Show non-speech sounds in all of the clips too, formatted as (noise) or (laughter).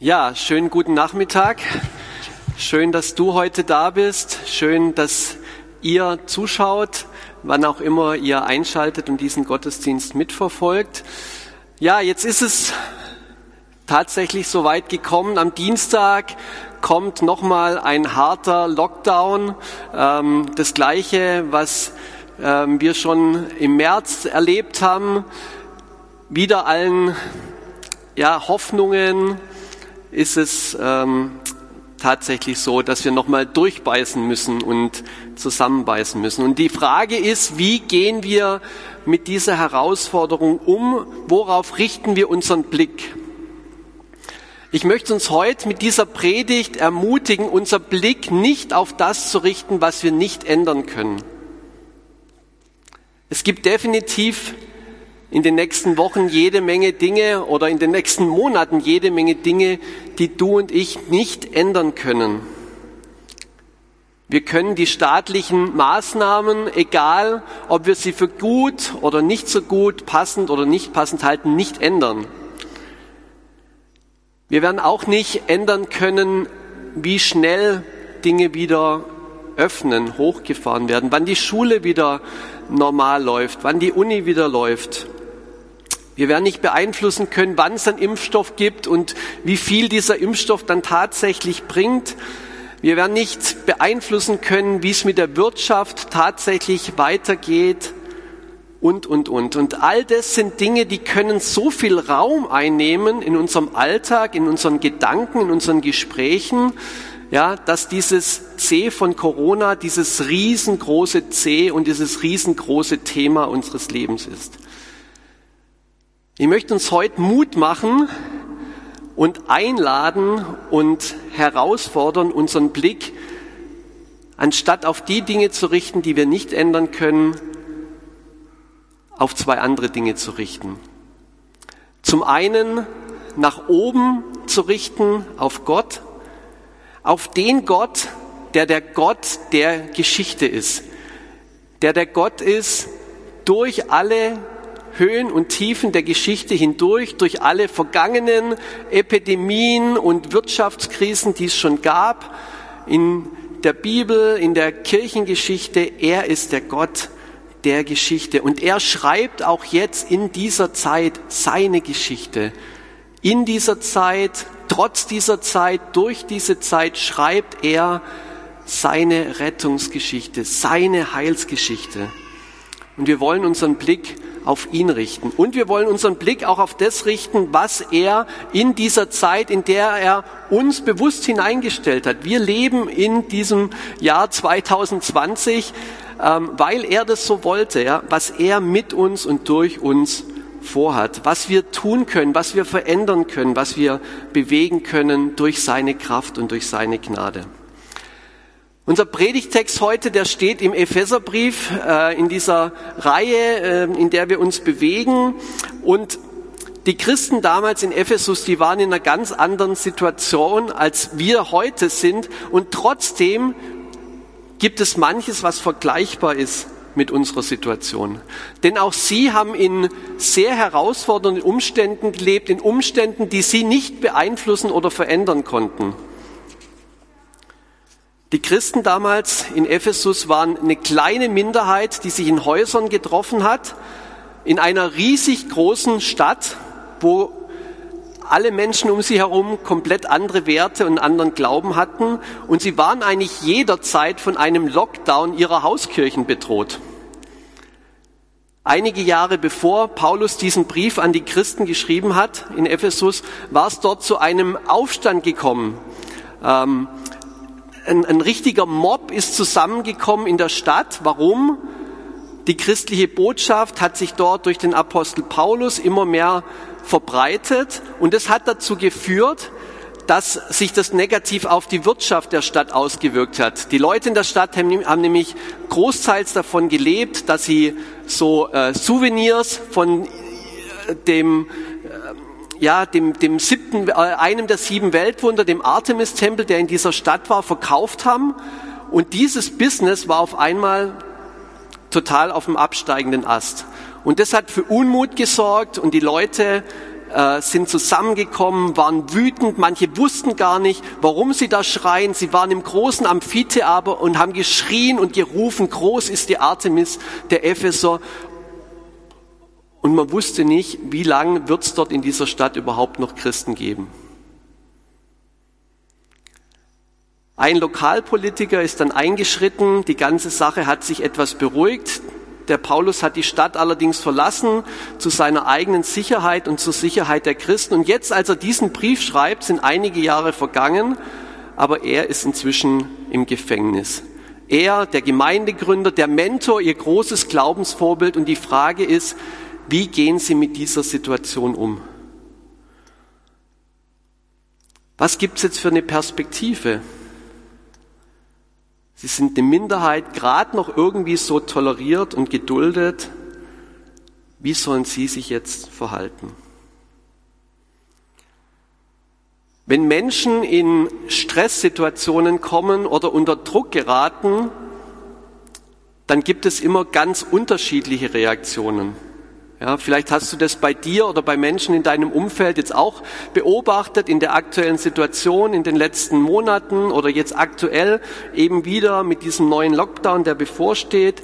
Ja, schönen guten Nachmittag. Schön, dass du heute da bist. Schön, dass ihr zuschaut, wann auch immer ihr einschaltet und diesen Gottesdienst mitverfolgt. Ja, jetzt ist es tatsächlich so weit gekommen. Am Dienstag kommt nochmal ein harter Lockdown. Ähm, das gleiche, was ähm, wir schon im März erlebt haben. Wieder allen ja, Hoffnungen, ist es ähm, tatsächlich so, dass wir nochmal durchbeißen müssen und zusammenbeißen müssen. Und die Frage ist, wie gehen wir mit dieser Herausforderung um? Worauf richten wir unseren Blick? Ich möchte uns heute mit dieser Predigt ermutigen, unser Blick nicht auf das zu richten, was wir nicht ändern können. Es gibt definitiv in den nächsten Wochen jede Menge Dinge oder in den nächsten Monaten jede Menge Dinge, die du und ich nicht ändern können. Wir können die staatlichen Maßnahmen, egal ob wir sie für gut oder nicht so gut, passend oder nicht passend halten, nicht ändern. Wir werden auch nicht ändern können, wie schnell Dinge wieder öffnen, hochgefahren werden, wann die Schule wieder normal läuft, wann die Uni wieder läuft. Wir werden nicht beeinflussen können, wann es einen Impfstoff gibt und wie viel dieser Impfstoff dann tatsächlich bringt. Wir werden nicht beeinflussen können, wie es mit der Wirtschaft tatsächlich weitergeht und, und, und. Und all das sind Dinge, die können so viel Raum einnehmen in unserem Alltag, in unseren Gedanken, in unseren Gesprächen, ja, dass dieses C von Corona dieses riesengroße C und dieses riesengroße Thema unseres Lebens ist. Ich möchte uns heute Mut machen und einladen und herausfordern, unseren Blick anstatt auf die Dinge zu richten, die wir nicht ändern können, auf zwei andere Dinge zu richten. Zum einen nach oben zu richten, auf Gott, auf den Gott, der der Gott der Geschichte ist, der der Gott ist durch alle Höhen und Tiefen der Geschichte hindurch, durch alle vergangenen Epidemien und Wirtschaftskrisen, die es schon gab, in der Bibel, in der Kirchengeschichte. Er ist der Gott der Geschichte. Und er schreibt auch jetzt in dieser Zeit seine Geschichte. In dieser Zeit, trotz dieser Zeit, durch diese Zeit schreibt er seine Rettungsgeschichte, seine Heilsgeschichte. Und wir wollen unseren Blick auf ihn richten. Und wir wollen unseren Blick auch auf das richten, was er in dieser Zeit, in der er uns bewusst hineingestellt hat. Wir leben in diesem Jahr 2020, ähm, weil er das so wollte, ja, was er mit uns und durch uns vorhat, was wir tun können, was wir verändern können, was wir bewegen können durch seine Kraft und durch seine Gnade. Unser Predigtext heute, der steht im Epheserbrief äh, in dieser Reihe, äh, in der wir uns bewegen. Und die Christen damals in Ephesus, die waren in einer ganz anderen Situation, als wir heute sind. Und trotzdem gibt es manches, was vergleichbar ist mit unserer Situation. Denn auch sie haben in sehr herausfordernden Umständen gelebt, in Umständen, die sie nicht beeinflussen oder verändern konnten. Die Christen damals in Ephesus waren eine kleine Minderheit, die sich in Häusern getroffen hat, in einer riesig großen Stadt, wo alle Menschen um sie herum komplett andere Werte und anderen Glauben hatten und sie waren eigentlich jederzeit von einem Lockdown ihrer Hauskirchen bedroht. Einige Jahre bevor Paulus diesen Brief an die Christen geschrieben hat in Ephesus, war es dort zu einem Aufstand gekommen. Ähm, ein, ein richtiger Mob ist zusammengekommen in der Stadt. Warum? Die christliche Botschaft hat sich dort durch den Apostel Paulus immer mehr verbreitet und es hat dazu geführt, dass sich das negativ auf die Wirtschaft der Stadt ausgewirkt hat. Die Leute in der Stadt haben, nämlich großteils davon gelebt, dass sie so äh, Souvenirs von äh, dem ja, dem, dem siebten, äh, einem der sieben Weltwunder, dem Artemis-Tempel, der in dieser Stadt war, verkauft haben. Und dieses Business war auf einmal total auf dem absteigenden Ast. Und das hat für Unmut gesorgt und die Leute äh, sind zusammengekommen, waren wütend, manche wussten gar nicht, warum sie da schreien. Sie waren im großen Amphitheater und haben geschrien und gerufen, groß ist die Artemis der Epheser. Und man wusste nicht, wie lange wird es dort in dieser Stadt überhaupt noch Christen geben. Ein Lokalpolitiker ist dann eingeschritten, die ganze Sache hat sich etwas beruhigt. Der Paulus hat die Stadt allerdings verlassen zu seiner eigenen Sicherheit und zur Sicherheit der Christen. Und jetzt, als er diesen Brief schreibt, sind einige Jahre vergangen, aber er ist inzwischen im Gefängnis. Er, der Gemeindegründer, der Mentor, ihr großes Glaubensvorbild. Und die Frage ist, wie gehen Sie mit dieser Situation um? Was gibt es jetzt für eine Perspektive? Sie sind eine Minderheit, gerade noch irgendwie so toleriert und geduldet. Wie sollen Sie sich jetzt verhalten? Wenn Menschen in Stresssituationen kommen oder unter Druck geraten, dann gibt es immer ganz unterschiedliche Reaktionen. Ja, vielleicht hast du das bei dir oder bei Menschen in deinem Umfeld jetzt auch beobachtet in der aktuellen Situation in den letzten Monaten oder jetzt aktuell eben wieder mit diesem neuen Lockdown, der bevorsteht.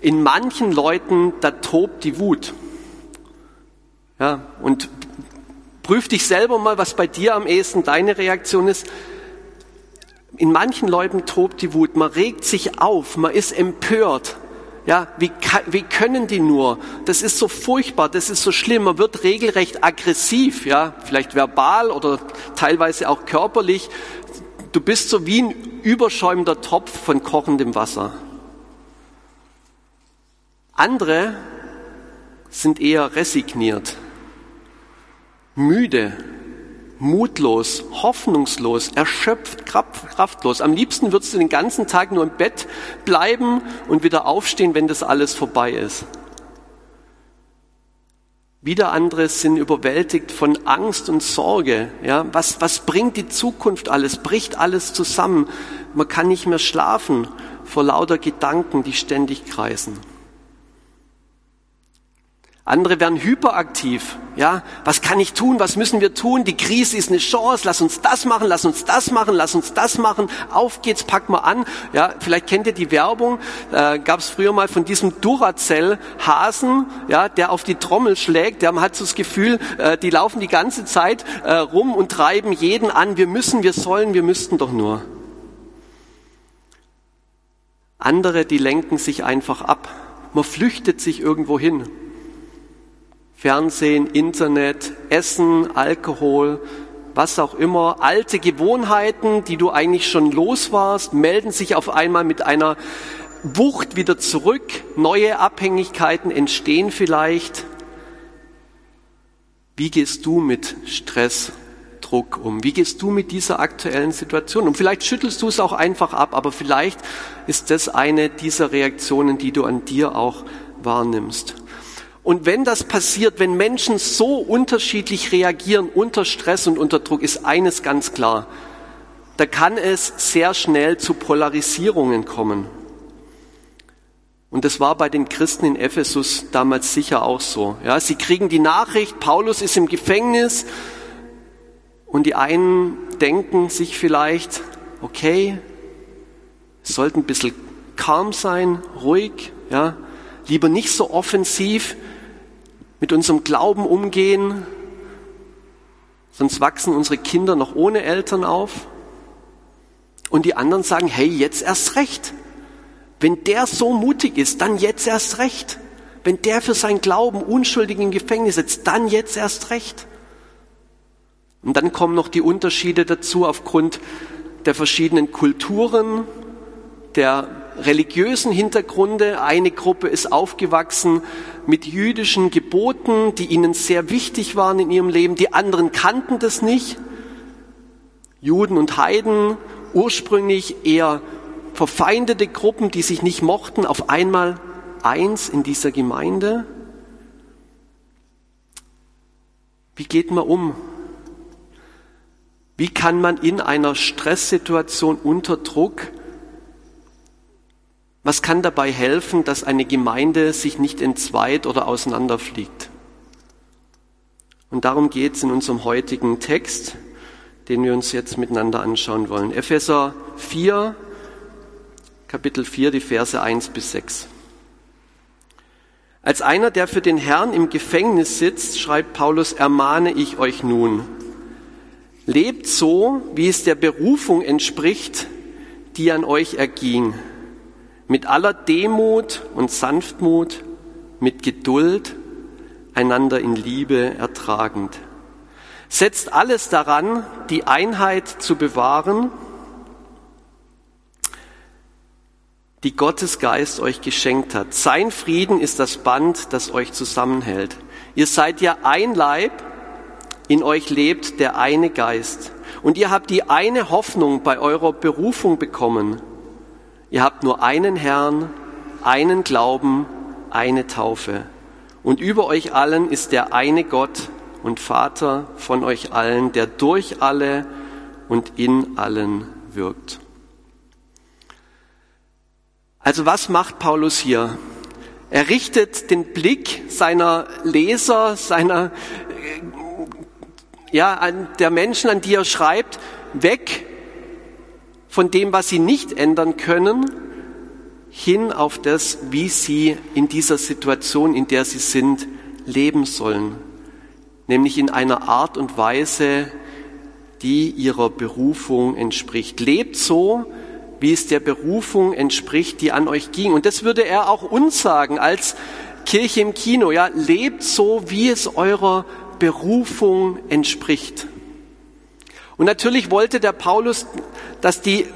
In manchen Leuten, da tobt die Wut. Ja, und prüf dich selber mal, was bei dir am ehesten deine Reaktion ist. In manchen Leuten tobt die Wut. Man regt sich auf, man ist empört. Ja, wie, wie können die nur? Das ist so furchtbar, das ist so schlimm. Man wird regelrecht aggressiv, ja, vielleicht verbal oder teilweise auch körperlich. Du bist so wie ein überschäumender Topf von kochendem Wasser. Andere sind eher resigniert, müde, mutlos, hoffnungslos, erschöpft, kraftlos. Am liebsten würdest du den ganzen Tag nur im Bett bleiben und wieder aufstehen, wenn das alles vorbei ist. Wieder andere sind überwältigt von Angst und Sorge. Ja, was, was bringt die Zukunft alles? Bricht alles zusammen? Man kann nicht mehr schlafen vor lauter Gedanken, die ständig kreisen. Andere werden hyperaktiv. Ja, was kann ich tun? Was müssen wir tun? Die Krise ist eine Chance. Lass uns das machen. Lass uns das machen. Lass uns das machen. Auf geht's, pack mal an. Ja, vielleicht kennt ihr die Werbung. Äh, Gab es früher mal von diesem Duracell-Hasen, ja, der auf die Trommel schlägt. Der hat so das Gefühl, äh, die laufen die ganze Zeit äh, rum und treiben jeden an. Wir müssen, wir sollen, wir müssten doch nur. Andere, die lenken sich einfach ab. Man flüchtet sich irgendwo hin. Fernsehen, Internet, Essen, Alkohol, was auch immer, alte Gewohnheiten, die du eigentlich schon los warst, melden sich auf einmal mit einer Wucht wieder zurück, neue Abhängigkeiten entstehen vielleicht. Wie gehst du mit Stress, Druck um? Wie gehst du mit dieser aktuellen Situation? Und vielleicht schüttelst du es auch einfach ab, aber vielleicht ist das eine dieser Reaktionen, die du an dir auch wahrnimmst. Und wenn das passiert, wenn Menschen so unterschiedlich reagieren unter Stress und unter Druck, ist eines ganz klar. Da kann es sehr schnell zu Polarisierungen kommen. Und das war bei den Christen in Ephesus damals sicher auch so. Ja, sie kriegen die Nachricht, Paulus ist im Gefängnis und die einen denken sich vielleicht, okay, es sollte ein bisschen calm sein, ruhig, ja, lieber nicht so offensiv, mit unserem Glauben umgehen, sonst wachsen unsere Kinder noch ohne Eltern auf. Und die anderen sagen, hey, jetzt erst recht. Wenn der so mutig ist, dann jetzt erst recht. Wenn der für sein Glauben unschuldig im Gefängnis sitzt, dann jetzt erst recht. Und dann kommen noch die Unterschiede dazu aufgrund der verschiedenen Kulturen, der religiösen Hintergründe. Eine Gruppe ist aufgewachsen mit jüdischen Geboten, die ihnen sehr wichtig waren in ihrem Leben. Die anderen kannten das nicht. Juden und Heiden, ursprünglich eher verfeindete Gruppen, die sich nicht mochten, auf einmal eins in dieser Gemeinde. Wie geht man um? Wie kann man in einer Stresssituation unter Druck was kann dabei helfen, dass eine Gemeinde sich nicht entzweit oder auseinanderfliegt? Und darum geht es in unserem heutigen Text, den wir uns jetzt miteinander anschauen wollen. Epheser 4, Kapitel 4, die Verse 1 bis 6. Als einer, der für den Herrn im Gefängnis sitzt, schreibt Paulus, ermahne ich euch nun. Lebt so, wie es der Berufung entspricht, die an euch erging, mit aller Demut und Sanftmut, mit Geduld, einander in Liebe ertragend. Setzt alles daran, die Einheit zu bewahren, die Gottes Geist euch geschenkt hat. Sein Frieden ist das Band, das euch zusammenhält. Ihr seid ja ein Leib, in euch lebt der eine Geist. Und ihr habt die eine Hoffnung bei eurer Berufung bekommen. Ihr habt nur einen Herrn, einen Glauben, eine Taufe. Und über euch allen ist der eine Gott und Vater von euch allen, der durch alle und in allen wirkt. Also was macht Paulus hier? Er richtet den Blick seiner Leser, seiner, ja, der Menschen, an die er schreibt, weg von dem, was sie nicht ändern können, hin auf das, wie sie in dieser Situation, in der sie sind, leben sollen. Nämlich in einer Art und Weise, die ihrer Berufung entspricht. Lebt so, wie es der Berufung entspricht, die an euch ging. Und das würde er auch uns sagen als Kirche im Kino. Ja, lebt so, wie es eurer Berufung entspricht. Und natürlich wollte der Paulus, dass die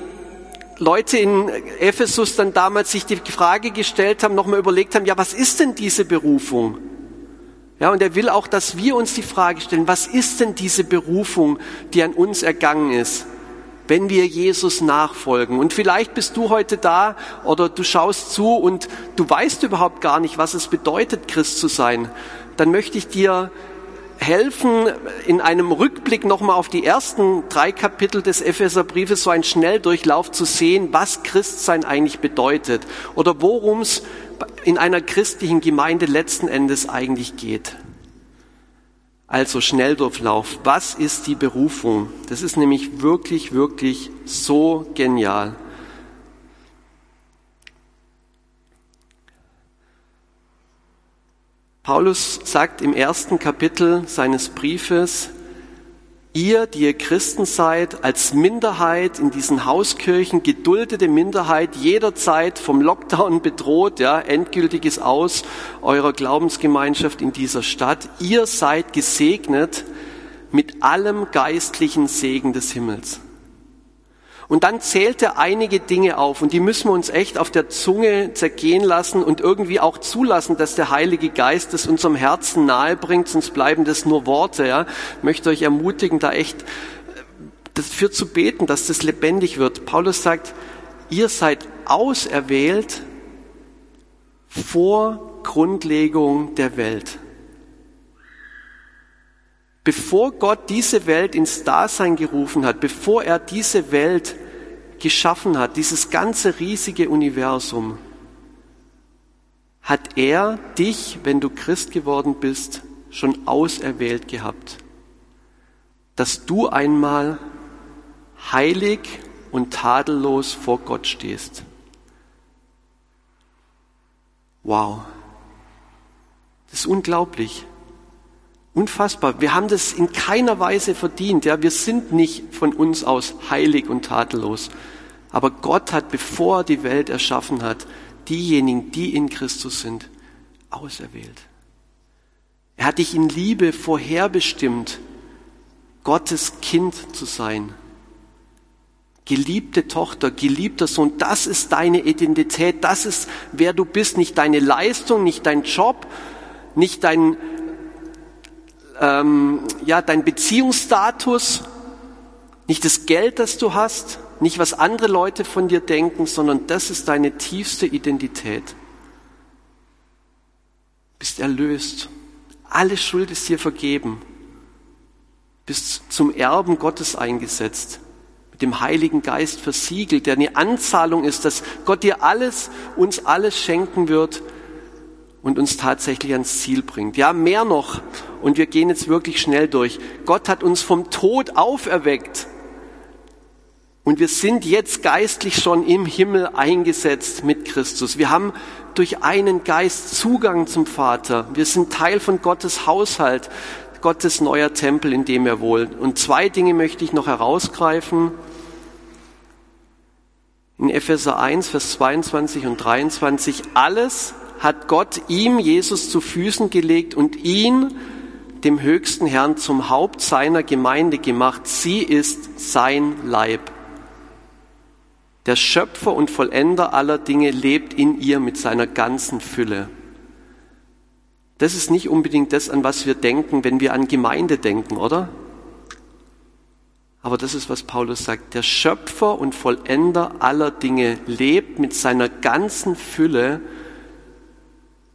Leute in Ephesus dann damals sich die Frage gestellt haben, nochmal überlegt haben, ja, was ist denn diese Berufung? Ja, und er will auch, dass wir uns die Frage stellen, was ist denn diese Berufung, die an uns ergangen ist, wenn wir Jesus nachfolgen? Und vielleicht bist du heute da oder du schaust zu und du weißt überhaupt gar nicht, was es bedeutet, Christ zu sein. Dann möchte ich dir helfen, in einem Rückblick nochmal auf die ersten drei Kapitel des Epheserbriefes so einen Schnelldurchlauf zu sehen, was Christsein eigentlich bedeutet oder worum es in einer christlichen Gemeinde letzten Endes eigentlich geht. Also Schnelldurchlauf. Was ist die Berufung? Das ist nämlich wirklich, wirklich so genial. Paulus sagt im ersten Kapitel seines Briefes, ihr, die ihr Christen seid, als Minderheit in diesen Hauskirchen, geduldete Minderheit, jederzeit vom Lockdown bedroht, ja, endgültiges Aus eurer Glaubensgemeinschaft in dieser Stadt, ihr seid gesegnet mit allem geistlichen Segen des Himmels. Und dann zählt er einige Dinge auf und die müssen wir uns echt auf der Zunge zergehen lassen und irgendwie auch zulassen, dass der Heilige Geist es unserem Herzen nahe bringt, sonst bleiben das nur Worte. Ja. Ich möchte euch ermutigen, da echt dafür zu beten, dass das lebendig wird. Paulus sagt, ihr seid auserwählt vor Grundlegung der Welt. Bevor Gott diese Welt ins Dasein gerufen hat, bevor er diese Welt geschaffen hat, dieses ganze riesige Universum, hat er dich, wenn du Christ geworden bist, schon auserwählt gehabt, dass du einmal heilig und tadellos vor Gott stehst. Wow, das ist unglaublich. Unfassbar. Wir haben das in keiner Weise verdient. Ja, wir sind nicht von uns aus heilig und tadellos. Aber Gott hat, bevor er die Welt erschaffen hat, diejenigen, die in Christus sind, auserwählt. Er hat dich in Liebe vorherbestimmt, Gottes Kind zu sein. Geliebte Tochter, geliebter Sohn, das ist deine Identität, das ist wer du bist, nicht deine Leistung, nicht dein Job, nicht dein ähm, ja, dein Beziehungsstatus, nicht das Geld, das du hast, nicht was andere Leute von dir denken, sondern das ist deine tiefste Identität. Bist erlöst. Alle Schuld ist dir vergeben. Bist zum Erben Gottes eingesetzt. Mit dem Heiligen Geist versiegelt, der eine Anzahlung ist, dass Gott dir alles, uns alles schenken wird und uns tatsächlich ans Ziel bringt. Ja, mehr noch und wir gehen jetzt wirklich schnell durch. Gott hat uns vom Tod auferweckt. Und wir sind jetzt geistlich schon im Himmel eingesetzt mit Christus. Wir haben durch einen Geist Zugang zum Vater. Wir sind Teil von Gottes Haushalt, Gottes neuer Tempel, in dem er wohnt. Und zwei Dinge möchte ich noch herausgreifen. In Epheser 1, Vers 22 und 23. Alles hat Gott ihm, Jesus, zu Füßen gelegt und ihn, dem höchsten Herrn, zum Haupt seiner Gemeinde gemacht. Sie ist sein Leib. Der Schöpfer und Vollender aller Dinge lebt in ihr mit seiner ganzen Fülle. Das ist nicht unbedingt das, an was wir denken, wenn wir an Gemeinde denken, oder? Aber das ist, was Paulus sagt. Der Schöpfer und Vollender aller Dinge lebt mit seiner ganzen Fülle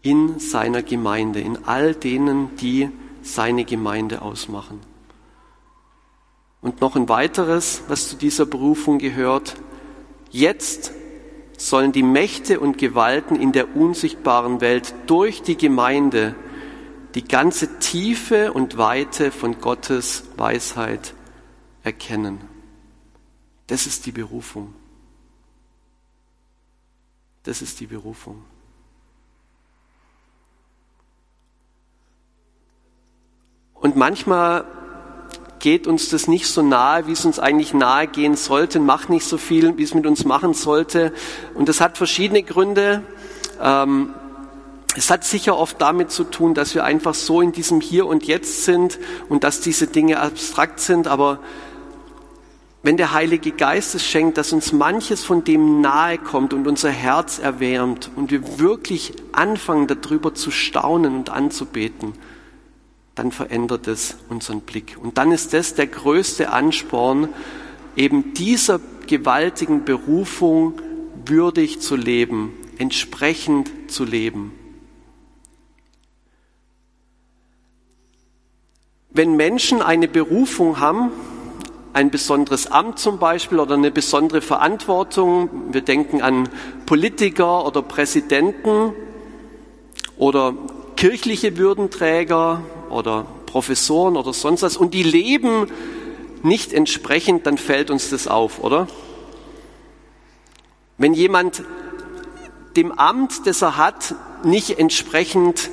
in seiner Gemeinde, in all denen, die seine Gemeinde ausmachen. Und noch ein weiteres, was zu dieser Berufung gehört. Jetzt sollen die Mächte und Gewalten in der unsichtbaren Welt durch die Gemeinde die ganze Tiefe und Weite von Gottes Weisheit erkennen. Das ist die Berufung. Das ist die Berufung. Und manchmal geht uns das nicht so nahe, wie es uns eigentlich nahe gehen sollte, macht nicht so viel, wie es mit uns machen sollte. Und das hat verschiedene Gründe. Ähm, es hat sicher oft damit zu tun, dass wir einfach so in diesem Hier und Jetzt sind und dass diese Dinge abstrakt sind. Aber wenn der Heilige Geist es schenkt, dass uns manches von dem nahe kommt und unser Herz erwärmt und wir wirklich anfangen darüber zu staunen und anzubeten, dann verändert es unseren Blick. Und dann ist das der größte Ansporn, eben dieser gewaltigen Berufung würdig zu leben, entsprechend zu leben. Wenn Menschen eine Berufung haben, ein besonderes Amt zum Beispiel oder eine besondere Verantwortung, wir denken an Politiker oder Präsidenten oder kirchliche Würdenträger oder Professoren oder sonst was und die leben nicht entsprechend, dann fällt uns das auf, oder? Wenn jemand dem Amt, das er hat, nicht entsprechend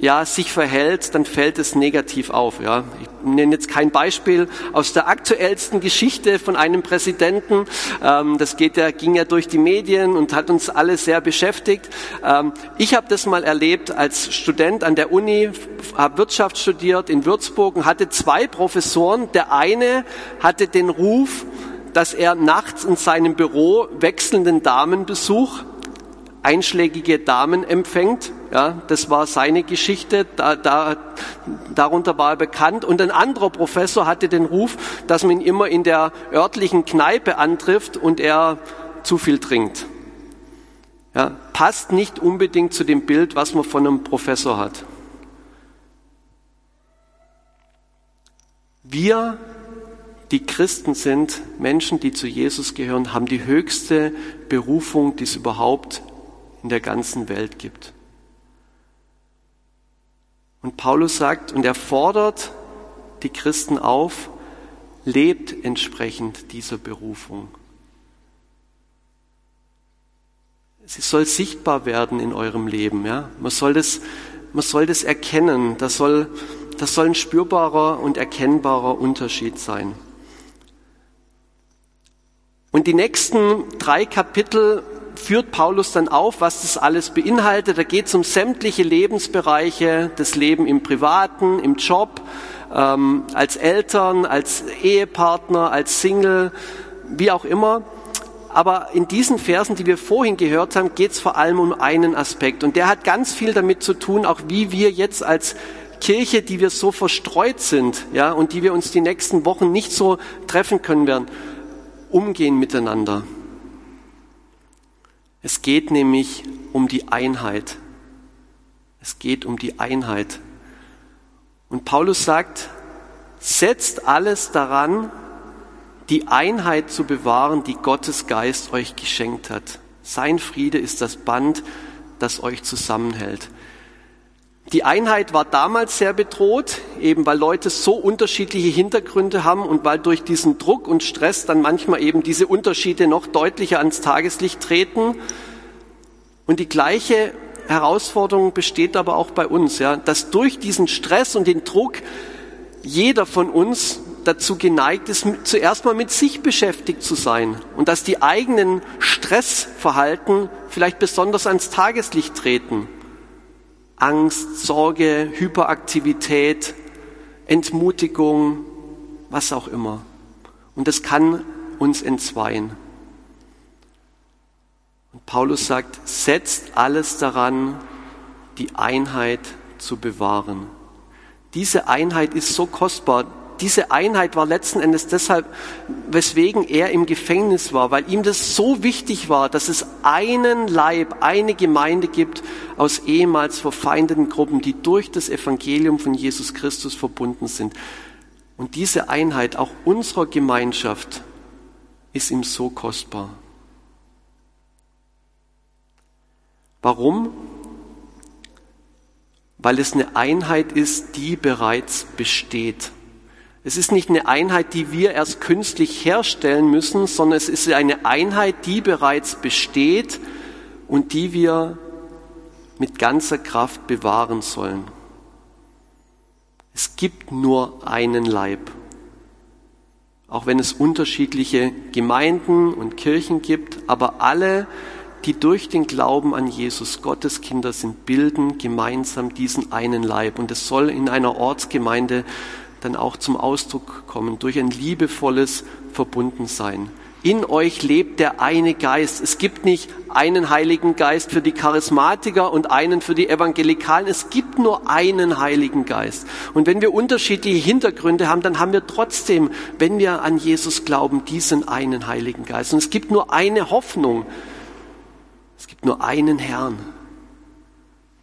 ja, sich verhält, dann fällt es negativ auf. Ja. Ich nenne jetzt kein Beispiel aus der aktuellsten Geschichte von einem Präsidenten. Ähm, das geht ja, ging ja durch die Medien und hat uns alle sehr beschäftigt. Ähm, ich habe das mal erlebt als Student an der Uni, habe Wirtschaft studiert in Würzburg und hatte zwei Professoren. Der eine hatte den Ruf, dass er nachts in seinem Büro wechselnden Damenbesuch einschlägige Damen empfängt. Ja, das war seine Geschichte, da, da, darunter war er bekannt. Und ein anderer Professor hatte den Ruf, dass man ihn immer in der örtlichen Kneipe antrifft und er zu viel trinkt. Ja, passt nicht unbedingt zu dem Bild, was man von einem Professor hat. Wir, die Christen sind, Menschen, die zu Jesus gehören, haben die höchste Berufung, die es überhaupt in der ganzen Welt gibt. Und Paulus sagt, und er fordert die Christen auf, lebt entsprechend dieser Berufung. Sie soll sichtbar werden in eurem Leben. Ja? Man, soll das, man soll das erkennen. Das soll, das soll ein spürbarer und erkennbarer Unterschied sein. Und die nächsten drei Kapitel führt Paulus dann auf, was das alles beinhaltet. Da geht es um sämtliche Lebensbereiche, das Leben im Privaten, im Job, ähm, als Eltern, als Ehepartner, als Single, wie auch immer. Aber in diesen Versen, die wir vorhin gehört haben, geht es vor allem um einen Aspekt. Und der hat ganz viel damit zu tun, auch wie wir jetzt als Kirche, die wir so verstreut sind, ja, und die wir uns die nächsten Wochen nicht so treffen können werden, umgehen miteinander. Es geht nämlich um die Einheit. Es geht um die Einheit. Und Paulus sagt, setzt alles daran, die Einheit zu bewahren, die Gottes Geist euch geschenkt hat. Sein Friede ist das Band, das euch zusammenhält. Die Einheit war damals sehr bedroht, eben weil Leute so unterschiedliche Hintergründe haben und weil durch diesen Druck und Stress dann manchmal eben diese Unterschiede noch deutlicher ans Tageslicht treten. Und die gleiche Herausforderung besteht aber auch bei uns, ja, dass durch diesen Stress und den Druck jeder von uns dazu geneigt ist, zuerst mal mit sich beschäftigt zu sein und dass die eigenen Stressverhalten vielleicht besonders ans Tageslicht treten. Angst, Sorge, Hyperaktivität, Entmutigung, was auch immer. Und das kann uns entzweien. Und Paulus sagt, setzt alles daran, die Einheit zu bewahren. Diese Einheit ist so kostbar diese Einheit war letzten Endes deshalb, weswegen er im Gefängnis war, weil ihm das so wichtig war, dass es einen Leib, eine Gemeinde gibt aus ehemals verfeindeten Gruppen, die durch das Evangelium von Jesus Christus verbunden sind. Und diese Einheit auch unserer Gemeinschaft ist ihm so kostbar. Warum? Weil es eine Einheit ist, die bereits besteht. Es ist nicht eine Einheit, die wir erst künstlich herstellen müssen, sondern es ist eine Einheit, die bereits besteht und die wir mit ganzer Kraft bewahren sollen. Es gibt nur einen Leib. Auch wenn es unterschiedliche Gemeinden und Kirchen gibt, aber alle, die durch den Glauben an Jesus Gottes Kinder sind, bilden gemeinsam diesen einen Leib. Und es soll in einer Ortsgemeinde dann auch zum Ausdruck kommen, durch ein liebevolles Verbundensein. In euch lebt der eine Geist. Es gibt nicht einen Heiligen Geist für die Charismatiker und einen für die Evangelikalen. Es gibt nur einen Heiligen Geist. Und wenn wir unterschiedliche Hintergründe haben, dann haben wir trotzdem, wenn wir an Jesus glauben, diesen einen Heiligen Geist. Und es gibt nur eine Hoffnung. Es gibt nur einen Herrn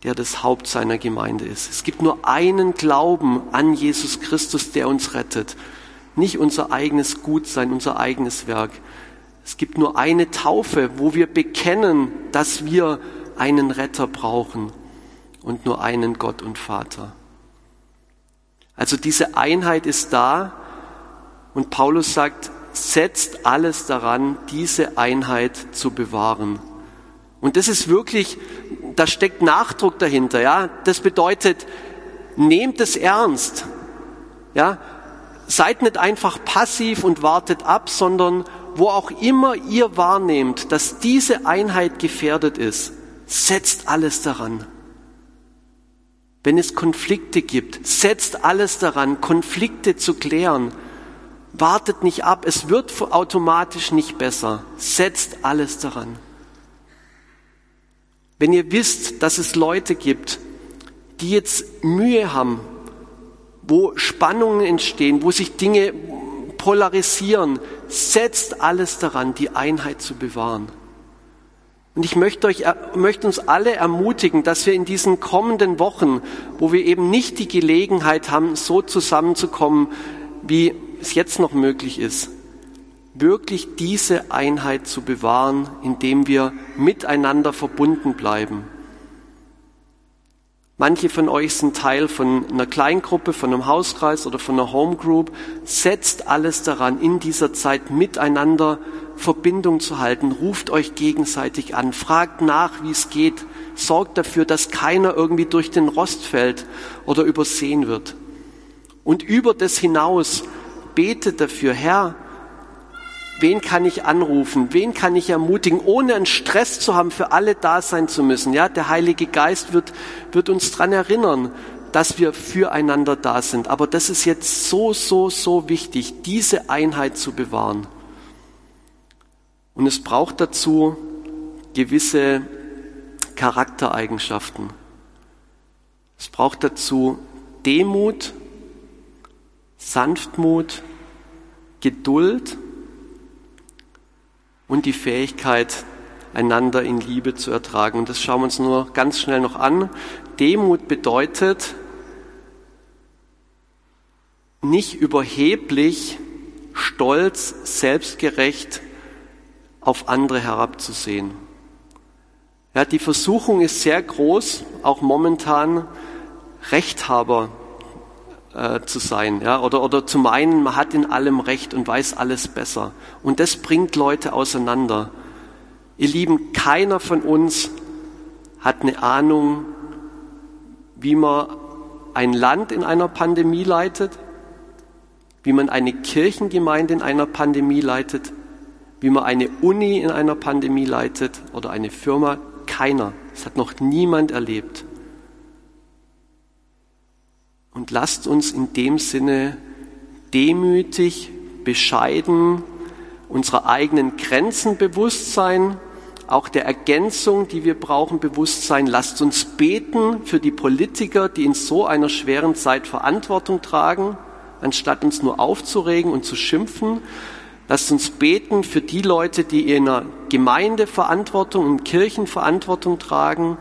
der das Haupt seiner Gemeinde ist. Es gibt nur einen Glauben an Jesus Christus, der uns rettet. Nicht unser eigenes Gutsein, unser eigenes Werk. Es gibt nur eine Taufe, wo wir bekennen, dass wir einen Retter brauchen und nur einen Gott und Vater. Also diese Einheit ist da und Paulus sagt, setzt alles daran, diese Einheit zu bewahren. Und das ist wirklich, da steckt Nachdruck dahinter, ja. Das bedeutet, nehmt es ernst, ja. Seid nicht einfach passiv und wartet ab, sondern wo auch immer ihr wahrnehmt, dass diese Einheit gefährdet ist, setzt alles daran. Wenn es Konflikte gibt, setzt alles daran, Konflikte zu klären. Wartet nicht ab, es wird automatisch nicht besser. Setzt alles daran. Wenn ihr wisst, dass es Leute gibt, die jetzt Mühe haben, wo Spannungen entstehen, wo sich Dinge polarisieren, setzt alles daran, die Einheit zu bewahren. Und ich möchte, euch, möchte uns alle ermutigen, dass wir in diesen kommenden Wochen, wo wir eben nicht die Gelegenheit haben, so zusammenzukommen, wie es jetzt noch möglich ist, wirklich diese Einheit zu bewahren, indem wir miteinander verbunden bleiben. Manche von euch sind Teil von einer Kleingruppe, von einem Hauskreis oder von einer Homegroup. Setzt alles daran, in dieser Zeit miteinander Verbindung zu halten. Ruft euch gegenseitig an. Fragt nach, wie es geht. Sorgt dafür, dass keiner irgendwie durch den Rost fällt oder übersehen wird. Und über das hinaus betet dafür, Herr, Wen kann ich anrufen? Wen kann ich ermutigen, ohne einen Stress zu haben, für alle da sein zu müssen? Ja, der Heilige Geist wird, wird uns dran erinnern, dass wir füreinander da sind. Aber das ist jetzt so, so, so wichtig, diese Einheit zu bewahren. Und es braucht dazu gewisse Charaktereigenschaften. Es braucht dazu Demut, Sanftmut, Geduld, und die Fähigkeit, einander in Liebe zu ertragen. Und das schauen wir uns nur ganz schnell noch an. Demut bedeutet, nicht überheblich, stolz, selbstgerecht auf andere herabzusehen. Ja, die Versuchung ist sehr groß, auch momentan, Rechthaber äh, zu sein, ja, oder, oder zu meinen, man hat in allem Recht und weiß alles besser. Und das bringt Leute auseinander. Ihr Lieben, keiner von uns hat eine Ahnung, wie man ein Land in einer Pandemie leitet, wie man eine Kirchengemeinde in einer Pandemie leitet, wie man eine Uni in einer Pandemie leitet oder eine Firma. Keiner. Das hat noch niemand erlebt. Und lasst uns in dem Sinne demütig, bescheiden, unserer eigenen Grenzen bewusst sein, auch der Ergänzung, die wir brauchen, bewusst sein. Lasst uns beten für die Politiker, die in so einer schweren Zeit Verantwortung tragen, anstatt uns nur aufzuregen und zu schimpfen. Lasst uns beten für die Leute, die in einer Gemeinde Verantwortung und Kirchen Verantwortung tragen,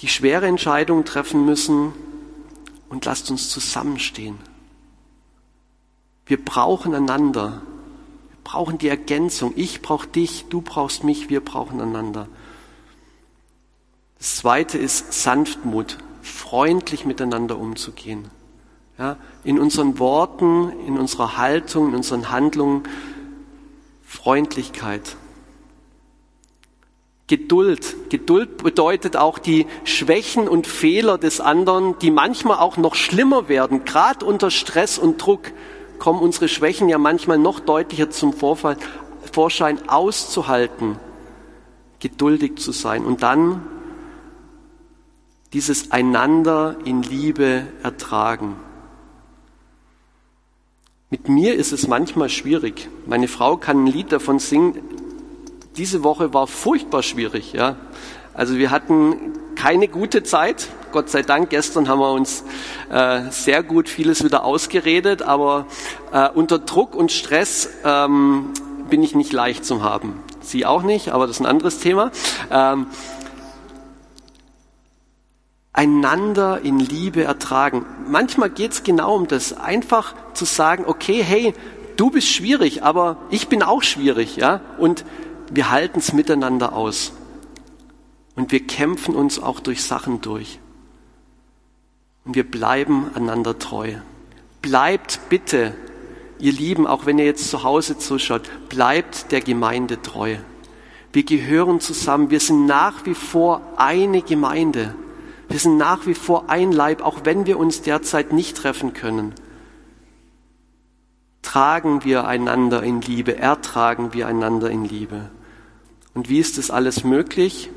die schwere Entscheidungen treffen müssen und lasst uns zusammenstehen. Wir brauchen einander. Wir brauchen die Ergänzung. Ich brauche dich, du brauchst mich, wir brauchen einander. Das zweite ist Sanftmut, freundlich miteinander umzugehen. Ja, in unseren Worten, in unserer Haltung, in unseren Handlungen Freundlichkeit. Geduld. Geduld bedeutet auch die Schwächen und Fehler des anderen, die manchmal auch noch schlimmer werden. Gerade unter Stress und Druck kommen unsere Schwächen ja manchmal noch deutlicher zum Vorfall, Vorschein auszuhalten, geduldig zu sein und dann dieses einander in Liebe ertragen. Mit mir ist es manchmal schwierig. Meine Frau kann ein Lied davon singen, diese Woche war furchtbar schwierig. Ja. Also wir hatten keine gute Zeit. Gott sei Dank, gestern haben wir uns äh, sehr gut vieles wieder ausgeredet, aber äh, unter Druck und Stress ähm, bin ich nicht leicht zu haben. Sie auch nicht, aber das ist ein anderes Thema. Ähm, einander in Liebe ertragen. Manchmal geht es genau um das, einfach zu sagen, okay, hey, du bist schwierig, aber ich bin auch schwierig, ja, und wir halten es miteinander aus. Und wir kämpfen uns auch durch Sachen durch. Und wir bleiben einander treu. Bleibt bitte, ihr Lieben, auch wenn ihr jetzt zu Hause zuschaut, bleibt der Gemeinde treu. Wir gehören zusammen. Wir sind nach wie vor eine Gemeinde. Wir sind nach wie vor ein Leib, auch wenn wir uns derzeit nicht treffen können. Tragen wir einander in Liebe, ertragen wir einander in Liebe. Und wie ist das alles möglich?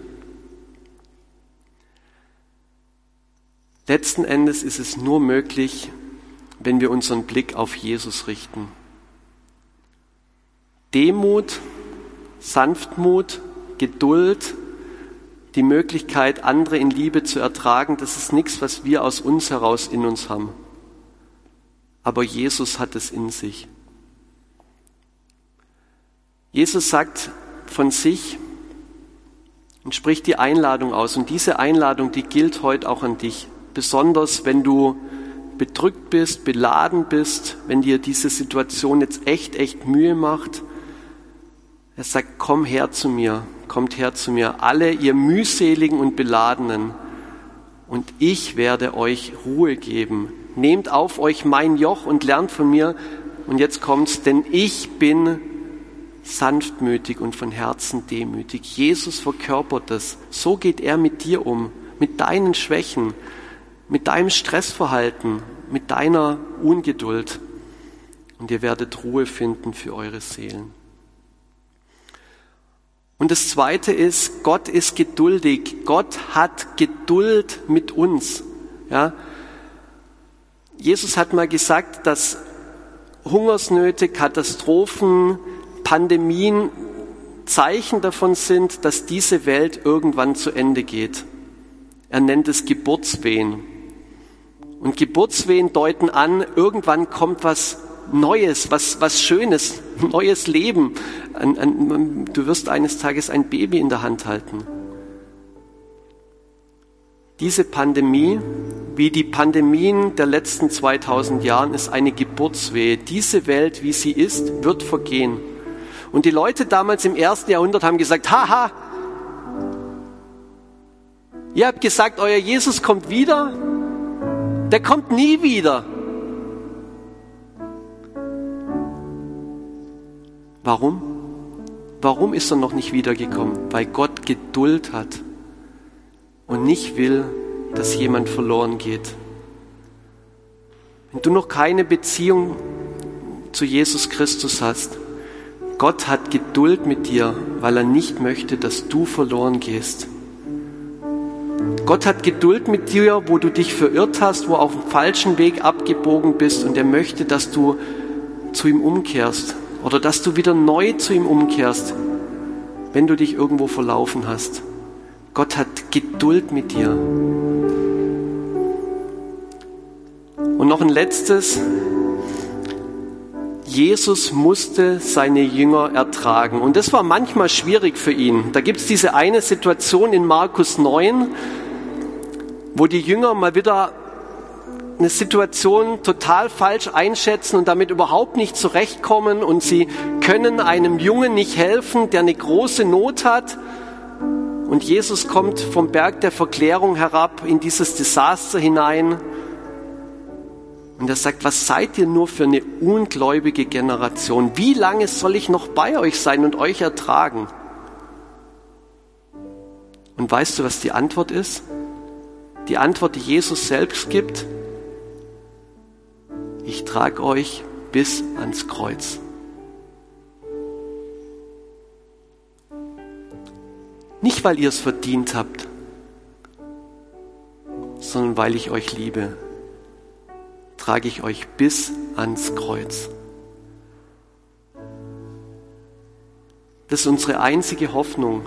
Letzten Endes ist es nur möglich, wenn wir unseren Blick auf Jesus richten. Demut, Sanftmut, Geduld, die Möglichkeit, andere in Liebe zu ertragen, das ist nichts, was wir aus uns heraus in uns haben. Aber Jesus hat es in sich. Jesus sagt, von sich und spricht die Einladung aus. Und diese Einladung, die gilt heute auch an dich. Besonders wenn du bedrückt bist, beladen bist, wenn dir diese Situation jetzt echt, echt Mühe macht. Er sagt, komm her zu mir, kommt her zu mir, alle ihr mühseligen und beladenen, und ich werde euch Ruhe geben. Nehmt auf euch mein Joch und lernt von mir. Und jetzt kommt's, denn ich bin sanftmütig und von Herzen demütig. Jesus verkörpert das. So geht er mit dir um, mit deinen Schwächen, mit deinem Stressverhalten, mit deiner Ungeduld. Und ihr werdet Ruhe finden für eure Seelen. Und das Zweite ist, Gott ist geduldig. Gott hat Geduld mit uns. Ja? Jesus hat mal gesagt, dass Hungersnöte, Katastrophen, Pandemien Zeichen davon sind, dass diese Welt irgendwann zu Ende geht. Er nennt es Geburtswehen. Und Geburtswehen deuten an, irgendwann kommt was Neues, was, was Schönes, (laughs) neues Leben. Du wirst eines Tages ein Baby in der Hand halten. Diese Pandemie, wie die Pandemien der letzten 2000 Jahren, ist eine Geburtswehe. Diese Welt, wie sie ist, wird vergehen. Und die Leute damals im ersten Jahrhundert haben gesagt, haha, ihr habt gesagt, euer Jesus kommt wieder Der kommt nie wieder. Warum? Warum ist er noch nicht wiedergekommen? Weil Gott Geduld hat und nicht will, dass jemand verloren geht. Wenn du noch keine Beziehung zu Jesus Christus hast, Gott hat Geduld mit dir, weil er nicht möchte, dass du verloren gehst. Gott hat Geduld mit dir, wo du dich verirrt hast, wo auf dem falschen Weg abgebogen bist und er möchte, dass du zu ihm umkehrst oder dass du wieder neu zu ihm umkehrst, wenn du dich irgendwo verlaufen hast. Gott hat Geduld mit dir. Und noch ein letztes. Jesus musste seine Jünger ertragen. Und das war manchmal schwierig für ihn. Da gibt es diese eine Situation in Markus 9, wo die Jünger mal wieder eine Situation total falsch einschätzen und damit überhaupt nicht zurechtkommen und sie können einem Jungen nicht helfen, der eine große Not hat. Und Jesus kommt vom Berg der Verklärung herab in dieses Desaster hinein. Und er sagt, was seid ihr nur für eine ungläubige Generation? Wie lange soll ich noch bei euch sein und euch ertragen? Und weißt du, was die Antwort ist? Die Antwort, die Jesus selbst gibt, ich trage euch bis ans Kreuz. Nicht, weil ihr es verdient habt, sondern weil ich euch liebe, trage ich euch bis ans Kreuz. Das ist unsere einzige Hoffnung.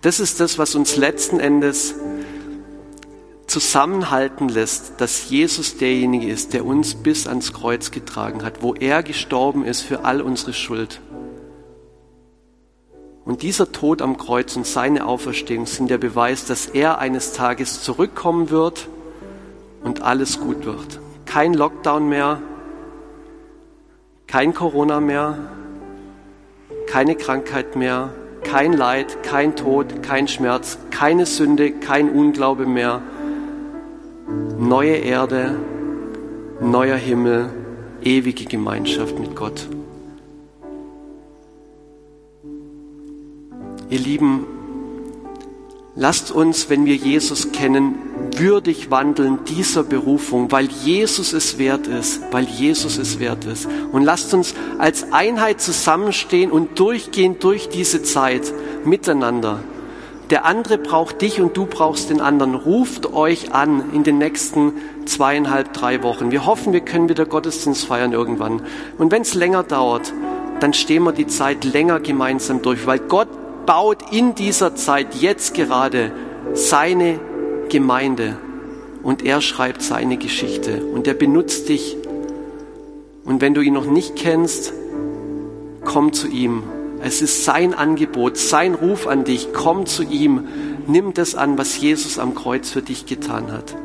Das ist das, was uns letzten Endes zusammenhalten lässt, dass Jesus derjenige ist, der uns bis ans Kreuz getragen hat, wo er gestorben ist für all unsere Schuld. Und dieser Tod am Kreuz und seine Auferstehung sind der Beweis, dass er eines Tages zurückkommen wird und alles gut wird. Kein Lockdown mehr, kein Corona mehr, keine Krankheit mehr, kein Leid, kein Tod, kein Schmerz, keine Sünde, kein Unglaube mehr neue Erde, neuer Himmel, ewige Gemeinschaft mit Gott. Ihr Lieben, lasst uns, wenn wir Jesus kennen, würdig wandeln dieser Berufung, weil Jesus es wert ist, weil Jesus es wert ist. Und lasst uns als Einheit zusammenstehen und durchgehen durch diese Zeit miteinander. Der andere braucht dich und du brauchst den anderen. Ruft euch an in den nächsten zweieinhalb, drei Wochen. Wir hoffen, wir können wieder Gottesdienst feiern irgendwann. Und wenn es länger dauert, dann stehen wir die Zeit länger gemeinsam durch, weil Gott baut in dieser Zeit jetzt gerade seine Gemeinde und er schreibt seine Geschichte und er benutzt dich. Und wenn du ihn noch nicht kennst, komm zu ihm es ist sein Angebot, sein Ruf an dich. Komm zu ihm. Nimm das an, was Jesus am Kreuz für dich getan hat.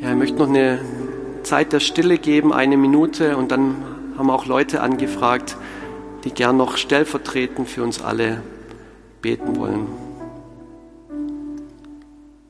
Ja, ich möchte noch eine Zeit der Stille geben, eine Minute, und dann haben auch Leute angefragt, die gern noch stellvertretend für uns alle beten wollen.